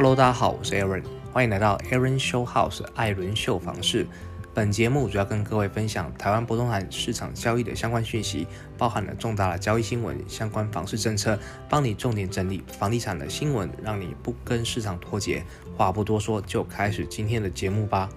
Hello，大家好，我是 Aaron，欢迎来到 Aaron Show House 艾伦秀房事。本节目主要跟各位分享台湾不动产市场交易的相关讯息，包含了重大的交易新闻、相关房市政策，帮你重点整理房地产的新闻，让你不跟市场脱节。话不多说，就开始今天的节目吧。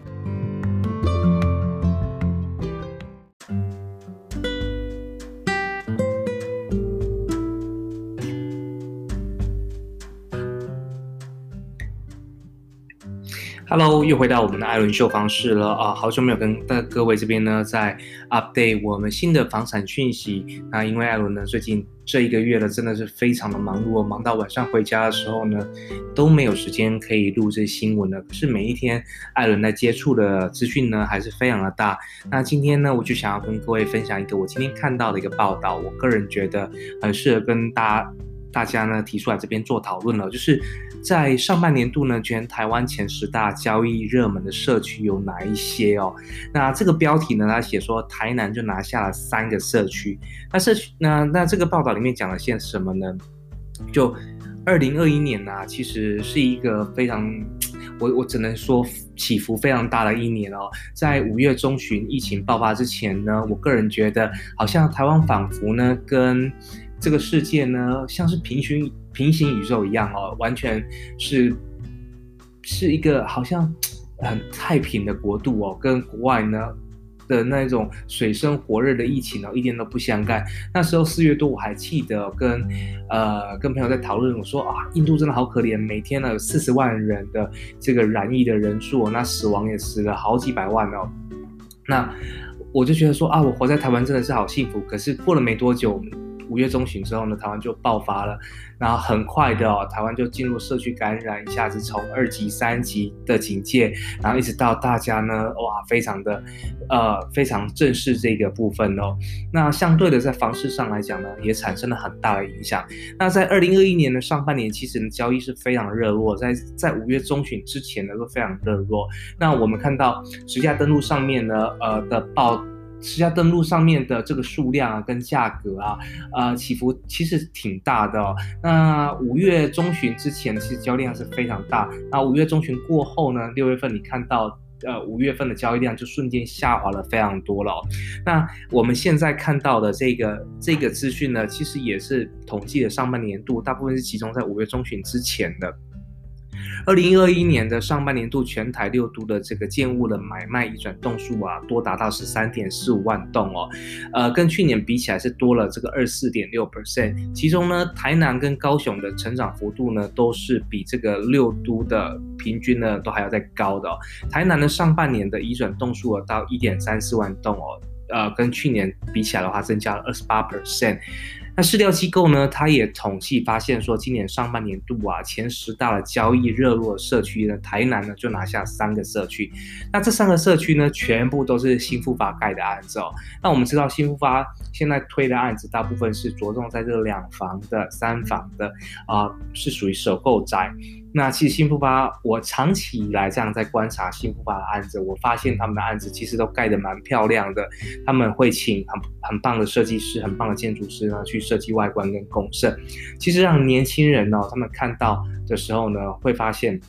Hello，又回到我们的艾伦秀房室了啊！好久没有跟大各位这边呢，在 update 我们新的房产讯息。那因为艾伦呢，最近这一个月呢，真的是非常的忙碌，忙到晚上回家的时候呢，都没有时间可以录这新闻了。可是每一天，艾伦在接触的资讯呢，还是非常的大。那今天呢，我就想要跟各位分享一个我今天看到的一个报道，我个人觉得很适合跟大家。大家呢提出来这边做讨论了，就是在上半年度呢，全台湾前十大交易热门的社区有哪一些哦？那这个标题呢，他写说台南就拿下了三个社区。那社区那那这个报道里面讲了些什么呢？就二零二一年呢，其实是一个非常，我我只能说起伏非常大的一年哦。在五月中旬疫情爆发之前呢，我个人觉得好像台湾仿佛呢跟这个世界呢，像是平行平行宇宙一样哦，完全是是一个好像很太平的国度哦，跟国外呢的那种水深火热的疫情呢，一点都不相干。那时候四月多，我还记得跟呃跟朋友在讨论，我说啊，印度真的好可怜，每天呢有四十万人的这个染疫的人数，那死亡也死了好几百万哦。那我就觉得说啊，我活在台湾真的是好幸福。可是过了没多久。五月中旬之后呢，台湾就爆发了，然后很快的哦，台湾就进入社区感染，一下子从二级、三级的警戒，然后一直到大家呢，哇，非常的，呃，非常正视这个部分哦。那相对的，在房市上来讲呢，也产生了很大的影响。那在二零二一年的上半年，其实呢，交易是非常热络，在在五月中旬之前呢，都非常热络。那我们看到实价登录上面呢，呃的报。实价登录上面的这个数量啊，跟价格啊，呃，起伏其实挺大的。哦那五月中旬之前，其实交易量是非常大。那五月中旬过后呢，六月份你看到，呃，五月份的交易量就瞬间下滑了非常多了。那我们现在看到的这个这个资讯呢，其实也是统计的上半年度，大部分是集中在五月中旬之前的。二零二一年的上半年度，全台六都的这个建物的买卖移转栋数啊，多达到十三点四五万栋哦，呃，跟去年比起来是多了这个二四点六 percent。其中呢，台南跟高雄的成长幅度呢，都是比这个六都的平均呢，都还要再高的。台南的上半年的移转栋数啊，到一点三四万栋哦，呃，跟去年比起来的话，增加了二十八 percent。那市调机构呢，它也统计发现说，今年上半年度啊，前十大的交易热络社区呢，台南呢就拿下三个社区。那这三个社区呢，全部都是新复发盖的案子哦。那我们知道新复发现在推的案子，大部分是着重在这两房的、三房的啊，是属于首购宅。那其实新复发，我长期以来这样在观察新复发的案子，我发现他们的案子其实都盖得蛮漂亮的。他们会请很很棒的设计师、很棒的建筑师呢去设计外观跟公设，其实让年轻人呢他们看到的时候呢，会发现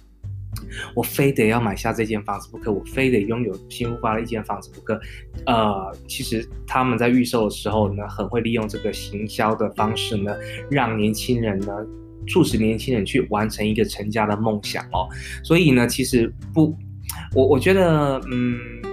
我非得要买下这间房子不可，我非得拥有新复发的一间房子不可。呃，其实他们在预售的时候呢，很会利用这个行销的方式呢，让年轻人呢。促使年轻人去完成一个成家的梦想哦，所以呢，其实不，我我觉得，嗯。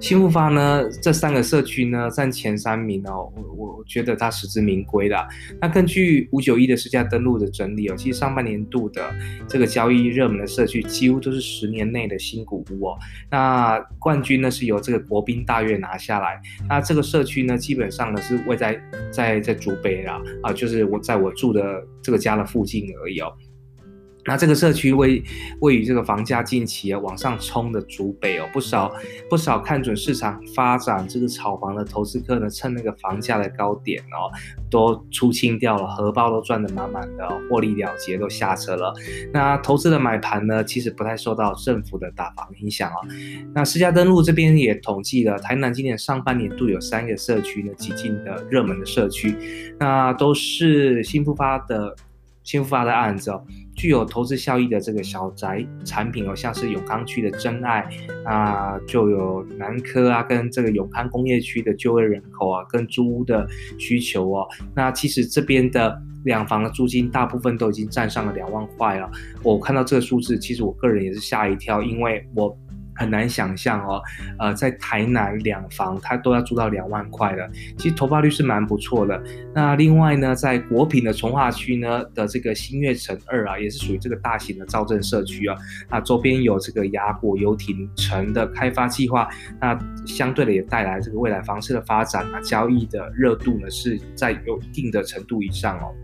新复发呢，这三个社区呢占前三名哦，我我觉得它实至名归的。那根据五九一的市价登录的整理哦，其实上半年度的这个交易热门的社区几乎都是十年内的新古屋哦。那冠军呢是由这个国宾大悦拿下来。那这个社区呢，基本上呢是位在在在竹北啦，啊，就是我在我住的这个家的附近而已哦。那这个社区位位于这个房价近期啊往上冲的主北哦，不少不少看准市场发展这个炒房的投资客呢，趁那个房价的高点哦，都出清掉了，荷包都赚得满满的，获利了结都下车了。那投资的买盘呢，其实不太受到政府的打房影响哦。那私家登录这边也统计了，台南今年上半年度有三个社区呢，挤进的热门的社区，那都是新复发的新复发的案子哦。具有投资效益的这个小宅产品哦，像是永康区的真爱啊，就有南科啊，跟这个永康工业区的就业人口啊，跟租屋的需求哦，那其实这边的两房的租金大部分都已经占上了两万块了。我看到这个数字，其实我个人也是吓一跳，因为我。很难想象哦，呃，在台南两房它都要租到两万块了，其实投报率是蛮不错的。那另外呢，在国品的从化区呢的这个新月城二啊，也是属于这个大型的造镇社区啊，那周边有这个雅果游艇城的开发计划，那相对的也带来这个未来房市的发展啊，交易的热度呢是在有一定的程度以上哦。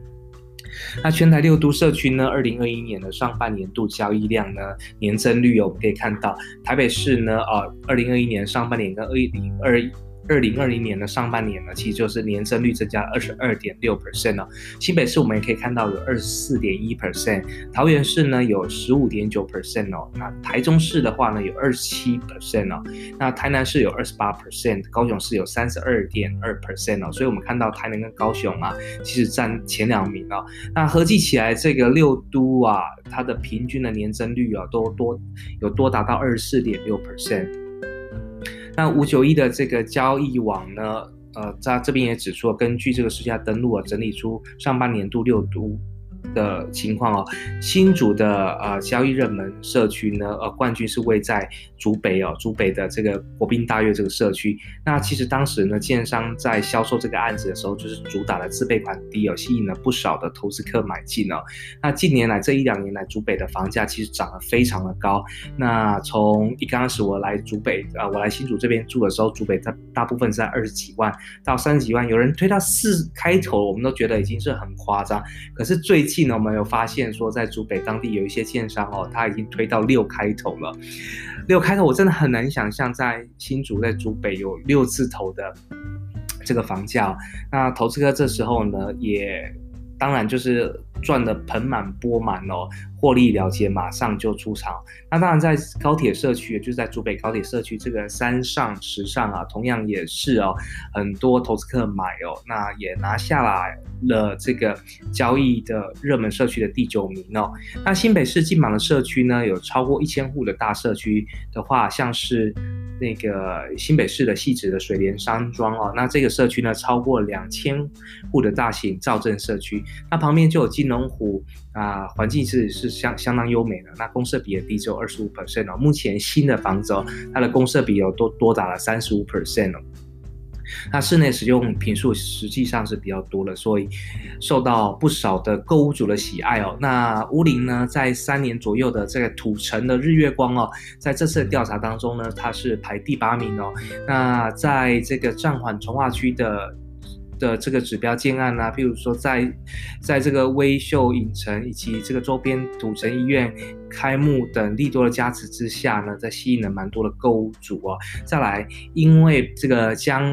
那全台六都社区呢？二零二一年的上半年度交易量呢，年增率我们可以看到，台北市呢，啊，二零二一年上半年跟二零二。二零二零年的上半年呢，其实就是年增率增加二十二点六 percent 哦。新北市我们也可以看到有二十四点一 percent，桃园市呢有十五点九 percent 哦。那台中市的话呢有二十七 percent 哦。那台南市有二十八 percent，高雄市有三十二点二 percent 哦。所以我们看到台南跟高雄啊，其实占前两名哦。那合计起来，这个六都啊，它的平均的年增率啊，都多有多达到二十四点六 percent。那五九一的这个交易网呢，呃，在这边也指出，根据这个私家登录啊，整理出上半年度六都。的情况哦，新竹的呃交易热门社区呢，呃冠军是位在竹北哦，竹北的这个国宾大悦这个社区。那其实当时呢，建商在销售这个案子的时候，就是主打的自备款低哦，吸引了不少的投资客买进哦。那近年来这一两年来，竹北的房价其实涨得非常的高。那从一刚开始我来竹北啊，我来新竹这边住的时候，竹北它大部分是在二十几万到三十几万，有人推到四开头，我们都觉得已经是很夸张。可是最近近呢，我们有发现说，在竹北当地有一些建商哦，他已经推到六开头了。六开头，我真的很难想象，在新竹在竹北有六字头的这个房价。那投资哥这时候呢，也当然就是赚的盆满钵满哦。获利了结，马上就出场。那当然，在高铁社区，就是在竹北高铁社区这个山上时尚啊，同样也是哦，很多投资客买哦，那也拿下来了这个交易的热门社区的第九名哦。那新北市进榜的社区呢，有超过一千户的大社区的话，像是那个新北市的细致的水莲山庄哦，那这个社区呢，超过两千户的大型造镇社区，那旁边就有金龙湖啊，环境是是。相相当优美的，那公设比也低，只有二十五 percent 哦。目前新的房子哦，它的公设比有多多达了三十五 percent 哦。那室内使用平数实际上是比较多的，所以受到不少的购物主的喜爱哦。那乌林呢，在三年左右的这个土城的日月光哦，在这次的调查当中呢，它是排第八名哦。那在这个暂缓从化区的。的这个指标建案啊，譬如说在在这个微秀影城以及这个周边土城医院开幕等利多的加持之下呢，在吸引了蛮多的购物主哦。再来，因为这个江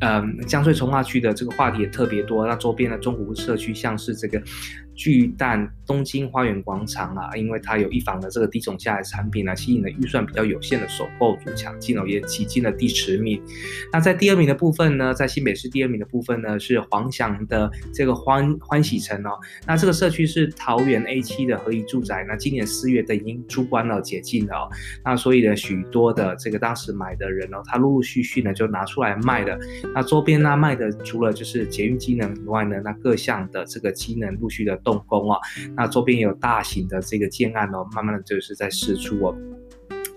嗯江穗从化区的这个话题也特别多，那周边的中古社区像是这个。巨蛋东京花园广场啊，因为它有一房的这个低总价的产品呢，吸引了预算比较有限的首购族抢进哦，也挤进了第十名。那在第二名的部分呢，在新北市第二名的部分呢，是黄祥的这个欢欢喜城哦。那这个社区是桃园 A 七的合一住宅，那今年四月的已经出关了解禁了哦。那所以呢，许多的这个当时买的人哦，他陆陆续续呢就拿出来卖的。那周边呢卖的除了就是捷运机能以外呢，那各项的这个机能陆续的都。动工啊，那周边有大型的这个建案哦，慢慢的就是在释出哦，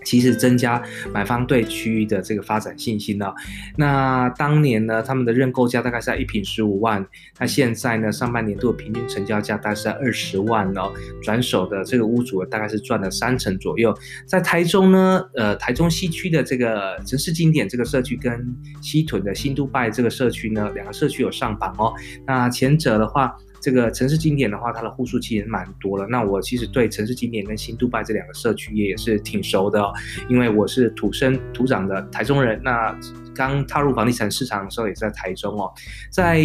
其实增加买方对区域的这个发展信心呢。那当年呢，他们的认购价大概是在一平十五万，那现在呢，上半年度的平均成交价大概是在二十万哦，转手的这个屋主大概是赚了三成左右。在台中呢，呃，台中西区的这个城市经典这个社区跟西屯的新都拜这个社区呢，两个社区有上榜哦。那前者的话。这个城市经典的话，它的户数其实蛮多了。那我其实对城市经典跟新杜拜这两个社区也是挺熟的，因为我是土生土长的台中人。那刚踏入房地产市场的时候也在台中哦。在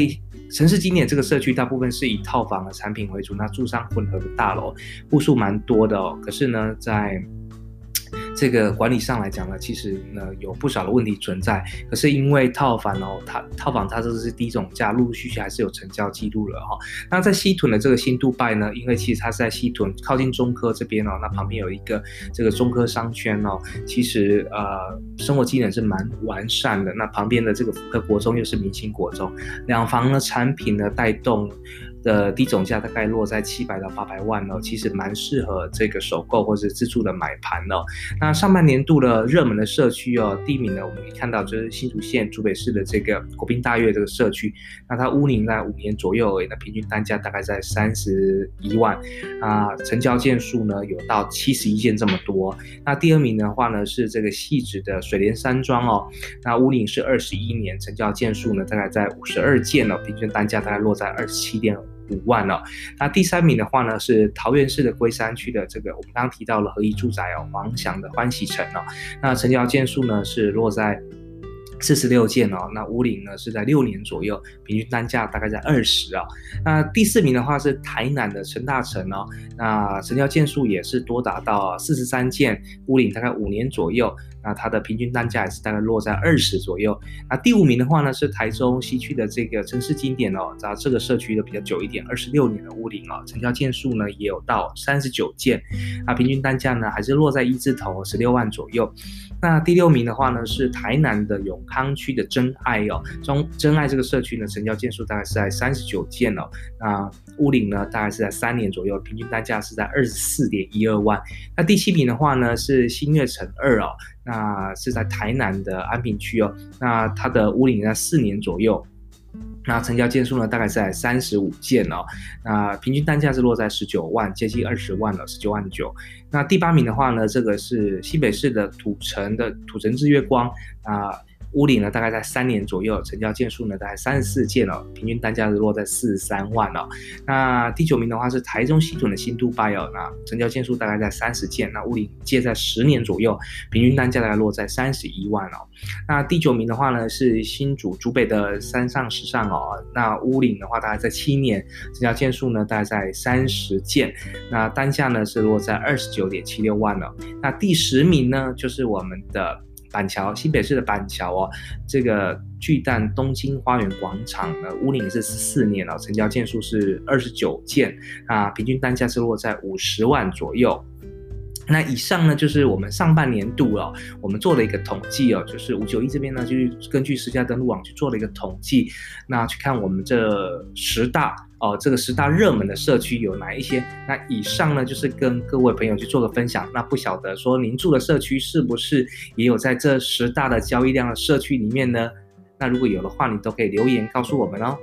城市经典这个社区，大部分是以套房的产品为主，那住商混合的大楼，户数蛮多的哦。可是呢，在这个管理上来讲呢，其实呢有不少的问题存在。可是因为套房哦，它套房它这是低总价，陆陆续续还是有成交记录了哈。那在西屯的这个新杜拜呢，因为其实它是在西屯靠近中科这边哦，那旁边有一个这个中科商圈哦，其实呃生活机能是蛮完善的。那旁边的这个福科国中又是明星国中，两房的产品呢带动。的低总价大概落在七百到八百万哦，其实蛮适合这个首购或者自住的买盘哦。那上半年度的热门的社区哦，第一名呢，我们可以看到就是新竹县竹北市的这个国宾大悦这个社区，那它屋龄在五年左右而已，那平均单价大概在三十一万啊，成交件数呢有到七十一件这么多。那第二名的话呢是这个细致的水莲山庄哦，那屋龄是二十一年，成交件数呢大概在五十二件哦，平均单价大概落在二十七点。五万了，那第三名的话呢是桃园市的龟山区的这个我们刚刚提到了合一住宅哦，黄翔的欢喜城哦，那成交件数呢是落在。四十六件哦，那屋龄呢是在六年左右，平均单价大概在二十啊。那第四名的话是台南的陈大成哦，那成交件数也是多达到四十三件，屋龄大概五年左右，那它的平均单价也是大概落在二十左右。那第五名的话呢是台中西区的这个城市经典哦，在这个社区的比较久一点，二十六年的屋龄哦，成交件数呢也有到三十九件，那平均单价呢还是落在一字头十六万左右。那第六名的话呢是台南的永康区的真爱哦，中真爱这个社区呢，成交件数大概是在三十九件哦，那屋龄呢大概是在三年左右，平均单价是在二十四点一二万。那第七名的话呢是新月城二哦，那是在台南的安平区哦，那它的屋龄在四年左右。那成交件数呢，大概在三十五件哦。那平均单价是落在十九万，接近二十万了，十九万九。那第八名的话呢，这个是西北市的土城的土城日月光啊。屋里呢，大概在三年左右，成交件数呢，大概三十四件哦，平均单价是落在四十三万哦。那第九名的话是台中西屯的新都拜哦，那成交件数大概在三十件，那屋里借在十年左右，平均单价大概落在三十一万哦。那第九名的话呢是新竹竹北的山上时尚哦，那屋龄的话大概在七年，成交件数呢大概在三十件，那单价呢是落在二十九点七六万了。那第十名呢就是我们的。板桥新北市的板桥哦，这个巨蛋东京花园广场呢屋龄是十四年了，成交件数是二十九件啊，平均单价是落在五十万左右。那以上呢，就是我们上半年度哦，我们做了一个统计哦，就是五九一这边呢，就是根据实价登录网去做了一个统计，那去看我们这十大哦，这个十大热门的社区有哪一些？那以上呢，就是跟各位朋友去做个分享。那不晓得说您住的社区是不是也有在这十大的交易量的社区里面呢？那如果有的话，你都可以留言告诉我们哦。